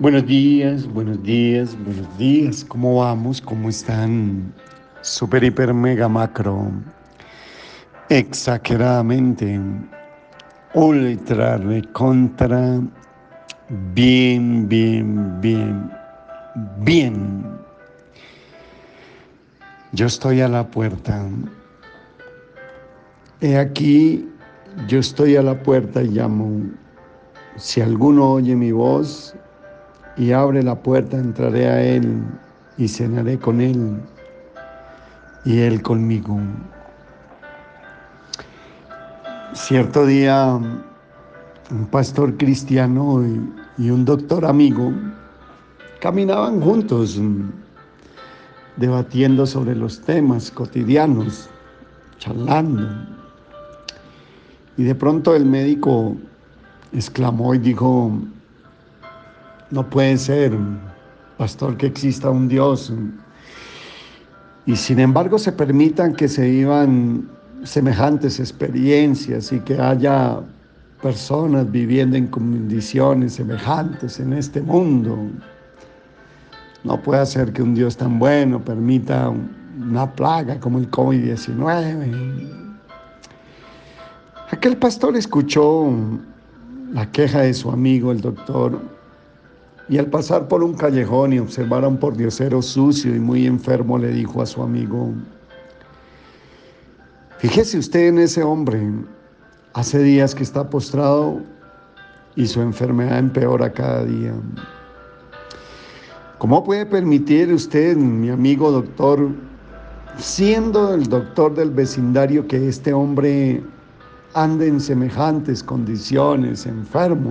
Buenos días, buenos días, buenos días. ¿Cómo vamos? ¿Cómo están? Super, hiper, mega, macro. Exageradamente. Ultra, contra. Bien, bien, bien. Bien. Yo estoy a la puerta. He aquí, yo estoy a la puerta y llamo. Si alguno oye mi voz y abre la puerta, entraré a Él y cenaré con Él y Él conmigo. Cierto día, un pastor cristiano y, un doctor amigo caminaban juntos debatiendo sobre los temas cotidianos, charlando. Y de pronto el médico exclamó y dijo, no puede ser, pastor, que exista un Dios. Y sin embargo se permitan que se vivan semejantes experiencias y que haya personas viviendo en condiciones semejantes en este mundo. No puede ser que un Dios tan bueno permita una plaga como el COVID-19. Aquel pastor escuchó la queja de su amigo, el doctor, y al pasar por un callejón y observar a un pordiosero sucio y muy enfermo, le dijo a su amigo, fíjese usted en ese hombre, hace días que está postrado y su enfermedad empeora cada día. ¿Cómo puede permitir usted, mi amigo doctor, siendo el doctor del vecindario, que este hombre ande en semejantes condiciones, enfermo?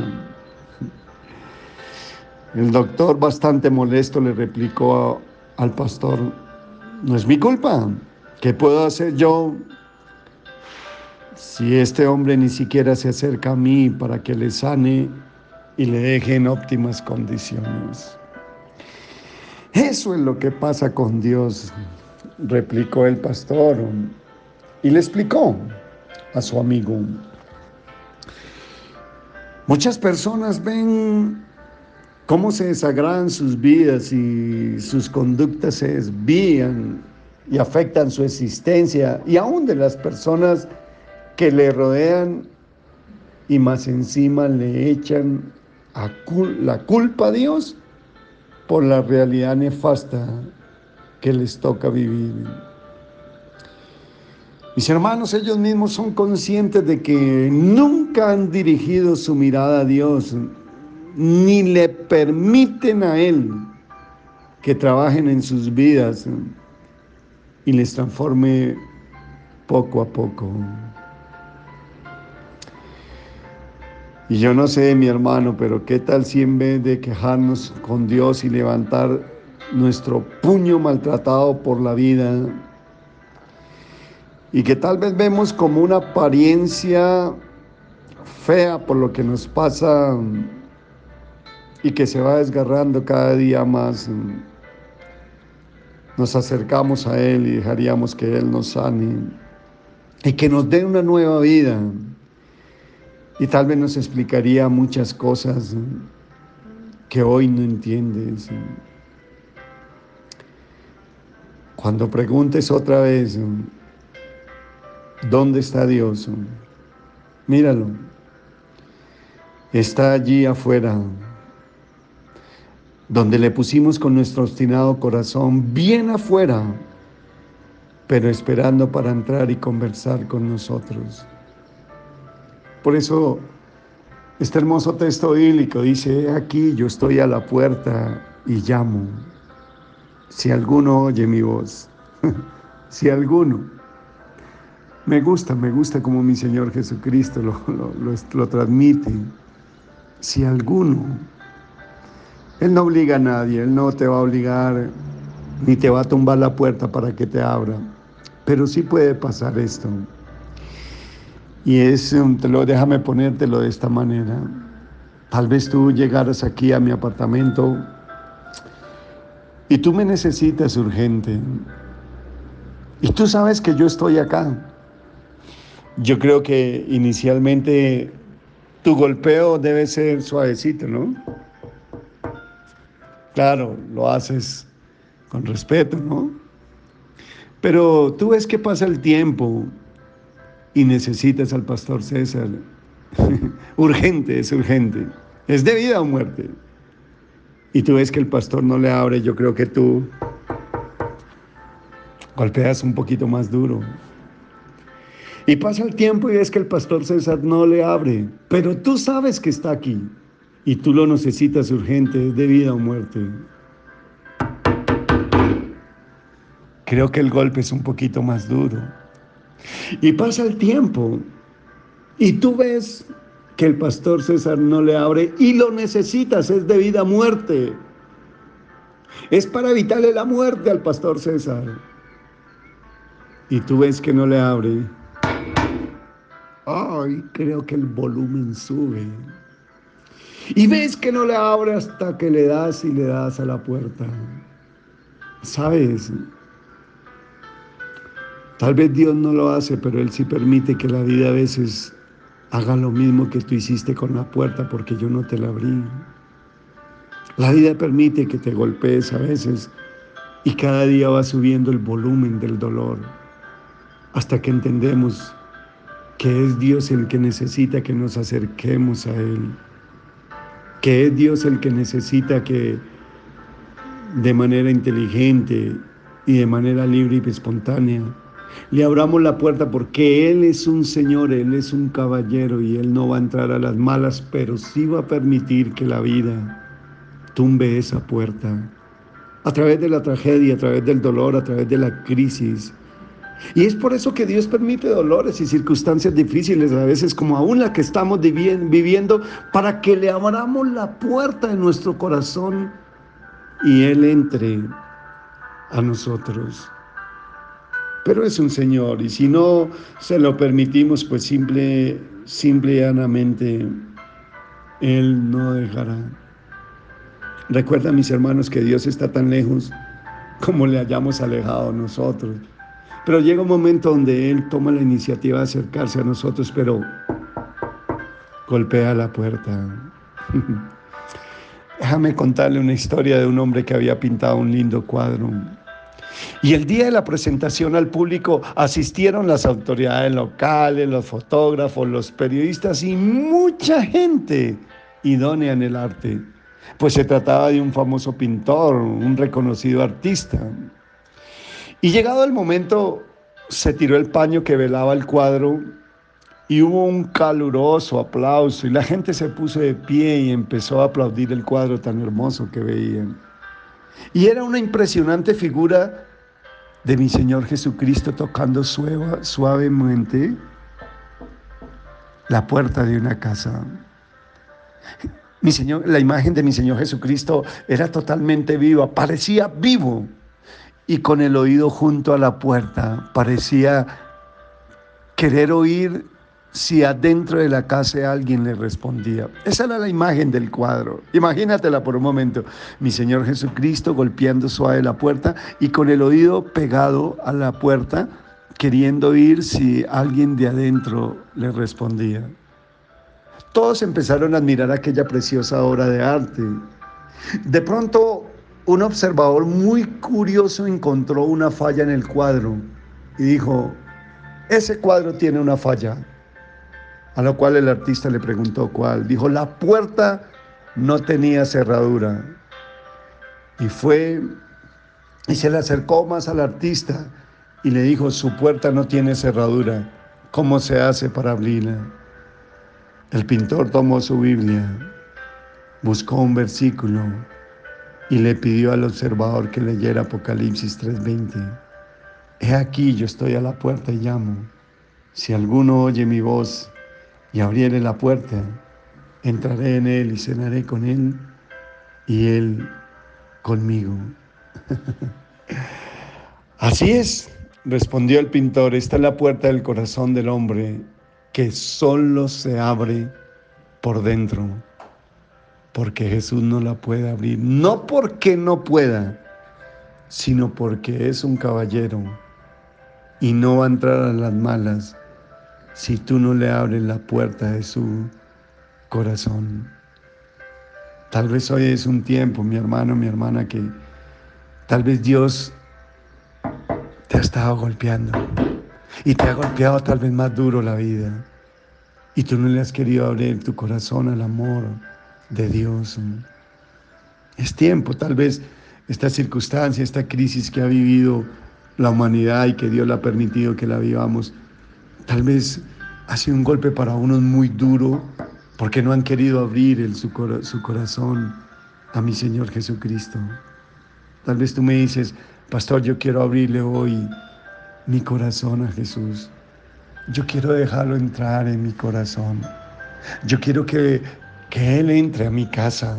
El doctor, bastante molesto, le replicó al pastor, no es mi culpa. ¿Qué puedo hacer yo si este hombre ni siquiera se acerca a mí para que le sane y le deje en óptimas condiciones? Eso es lo que pasa con Dios, replicó el pastor y le explicó a su amigo. Muchas personas ven cómo se desagradan sus vidas y sus conductas se desvían y afectan su existencia y aún de las personas que le rodean y más encima le echan la culpa a Dios por la realidad nefasta que les toca vivir. Mis hermanos, ellos mismos son conscientes de que nunca han dirigido su mirada a Dios, ni le permiten a Él que trabajen en sus vidas y les transforme poco a poco. Y yo no sé, mi hermano, pero qué tal si en vez de quejarnos con Dios y levantar nuestro puño maltratado por la vida, y que tal vez vemos como una apariencia fea por lo que nos pasa y que se va desgarrando cada día más, nos acercamos a Él y dejaríamos que Él nos sane y que nos dé una nueva vida. Y tal vez nos explicaría muchas cosas que hoy no entiendes. Cuando preguntes otra vez, ¿dónde está Dios? Míralo. Está allí afuera donde le pusimos con nuestro obstinado corazón bien afuera, pero esperando para entrar y conversar con nosotros. Por eso este hermoso texto bíblico dice, aquí yo estoy a la puerta y llamo. Si alguno oye mi voz, si alguno, me gusta, me gusta como mi Señor Jesucristo lo, lo, lo transmite. Si alguno él no obliga a nadie, Él no te va a obligar ni te va a tumbar la puerta para que te abra. Pero sí puede pasar esto. Y es, te lo, déjame ponértelo de esta manera. Tal vez tú llegaras aquí a mi apartamento y tú me necesitas urgente. Y tú sabes que yo estoy acá. Yo creo que inicialmente tu golpeo debe ser suavecito, ¿no? Claro, lo haces con respeto, ¿no? Pero tú ves que pasa el tiempo y necesitas al pastor César. urgente, es urgente. Es de vida o muerte. Y tú ves que el pastor no le abre, yo creo que tú golpeas un poquito más duro. Y pasa el tiempo y ves que el pastor César no le abre, pero tú sabes que está aquí y tú lo necesitas urgente, de vida o muerte. Creo que el golpe es un poquito más duro. Y pasa el tiempo y tú ves que el pastor César no le abre y lo necesitas, es de vida a muerte. Es para evitarle la muerte al pastor César. Y tú ves que no le abre. Ay, creo que el volumen sube. Y ves que no le abre hasta que le das y le das a la puerta. ¿Sabes? Tal vez Dios no lo hace, pero Él sí permite que la vida a veces haga lo mismo que tú hiciste con la puerta porque yo no te la abrí. La vida permite que te golpees a veces y cada día va subiendo el volumen del dolor hasta que entendemos que es Dios el que necesita que nos acerquemos a Él, que es Dios el que necesita que de manera inteligente y de manera libre y espontánea le abramos la puerta porque Él es un Señor, Él es un caballero y Él no va a entrar a las malas, pero sí va a permitir que la vida tumbe esa puerta. A través de la tragedia, a través del dolor, a través de la crisis. Y es por eso que Dios permite dolores y circunstancias difíciles, a veces como aún la que estamos viviendo, para que le abramos la puerta de nuestro corazón y Él entre a nosotros pero es un Señor y si no se lo permitimos, pues simple, simple y llanamente Él no dejará. Recuerda, mis hermanos, que Dios está tan lejos como le hayamos alejado nosotros. Pero llega un momento donde Él toma la iniciativa de acercarse a nosotros, pero golpea la puerta. Déjame contarle una historia de un hombre que había pintado un lindo cuadro y el día de la presentación al público asistieron las autoridades locales, los fotógrafos, los periodistas y mucha gente idónea en el arte, pues se trataba de un famoso pintor, un reconocido artista. Y llegado el momento, se tiró el paño que velaba el cuadro y hubo un caluroso aplauso y la gente se puso de pie y empezó a aplaudir el cuadro tan hermoso que veían. Y era una impresionante figura de mi Señor Jesucristo tocando suavemente la puerta de una casa. Mi Señor, la imagen de mi Señor Jesucristo era totalmente viva, parecía vivo y con el oído junto a la puerta, parecía querer oír si adentro de la casa alguien le respondía. Esa era la imagen del cuadro. Imagínatela por un momento. Mi Señor Jesucristo golpeando suave la puerta y con el oído pegado a la puerta, queriendo oír si alguien de adentro le respondía. Todos empezaron a admirar aquella preciosa obra de arte. De pronto, un observador muy curioso encontró una falla en el cuadro y dijo, ese cuadro tiene una falla. A lo cual el artista le preguntó cuál. Dijo, la puerta no tenía cerradura. Y fue y se le acercó más al artista y le dijo, su puerta no tiene cerradura. ¿Cómo se hace para abrirla? El pintor tomó su Biblia, buscó un versículo y le pidió al observador que leyera Apocalipsis 3:20. He aquí yo estoy a la puerta y llamo. Si alguno oye mi voz y abriere la puerta, entraré en él y cenaré con él y él conmigo. Así es, respondió el pintor, esta es la puerta del corazón del hombre que solo se abre por dentro, porque Jesús no la puede abrir, no porque no pueda, sino porque es un caballero y no va a entrar a las malas si tú no le abres la puerta de su corazón. Tal vez hoy es un tiempo, mi hermano, mi hermana, que tal vez Dios te ha estado golpeando y te ha golpeado tal vez más duro la vida y tú no le has querido abrir tu corazón al amor de Dios. Es tiempo, tal vez esta circunstancia, esta crisis que ha vivido la humanidad y que Dios le ha permitido que la vivamos, tal vez ha sido un golpe para unos muy duro porque no han querido abrir su, su corazón a mi Señor Jesucristo. Tal vez tú me dices, pastor, yo quiero abrirle hoy mi corazón a Jesús. Yo quiero dejarlo entrar en mi corazón. Yo quiero que, que Él entre a mi casa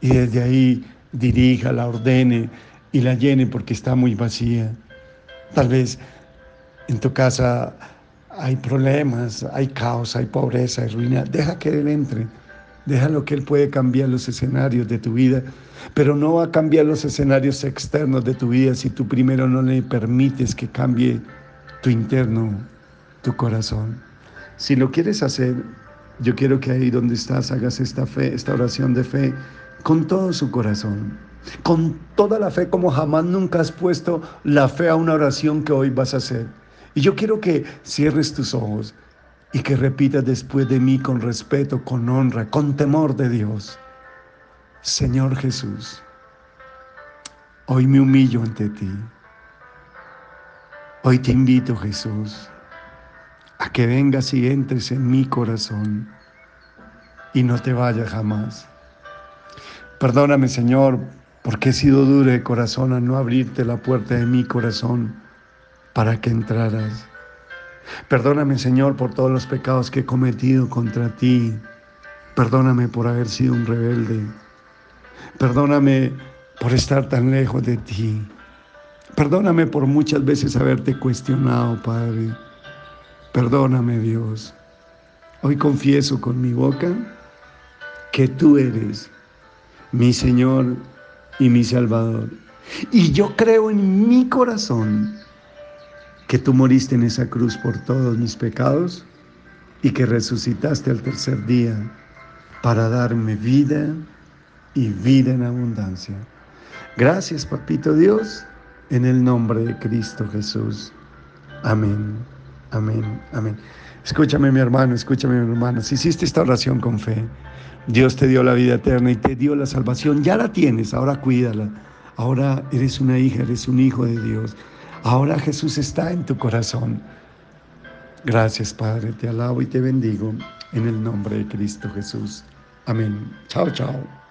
y desde ahí dirija, la ordene y la llene porque está muy vacía. Tal vez en tu casa hay problemas, hay caos, hay pobreza, hay ruina. Deja que Él entre. Déjalo que Él puede cambiar los escenarios de tu vida, pero no va a cambiar los escenarios externos de tu vida si tú primero no le permites que cambie tu interno, tu corazón. Si lo quieres hacer, yo quiero que ahí donde estás hagas esta fe, esta oración de fe con todo su corazón, con toda la fe como jamás nunca has puesto la fe a una oración que hoy vas a hacer. Y yo quiero que cierres tus ojos y que repitas después de mí con respeto, con honra, con temor de Dios. Señor Jesús, hoy me humillo ante ti. Hoy te invito, Jesús, a que vengas y entres en mi corazón y no te vayas jamás. Perdóname, Señor, porque he sido duro de corazón a no abrirte la puerta de mi corazón para que entraras. Perdóname, Señor, por todos los pecados que he cometido contra ti. Perdóname por haber sido un rebelde. Perdóname por estar tan lejos de ti. Perdóname por muchas veces haberte cuestionado, Padre. Perdóname, Dios. Hoy confieso con mi boca que tú eres mi Señor y mi Salvador. Y yo creo en mi corazón que tú moriste en esa cruz por todos mis pecados y que resucitaste al tercer día para darme vida y vida en abundancia. Gracias, Papito Dios, en el nombre de Cristo Jesús. Amén, amén, amén. Escúchame, mi hermano, escúchame, mi hermana. Si hiciste esta oración con fe, Dios te dio la vida eterna y te dio la salvación. Ya la tienes, ahora cuídala. Ahora eres una hija, eres un hijo de Dios. Ahora Jesús está en tu corazón. Gracias, Padre. Te alabo y te bendigo en el nombre de Cristo Jesús. Amén. Chao, chao.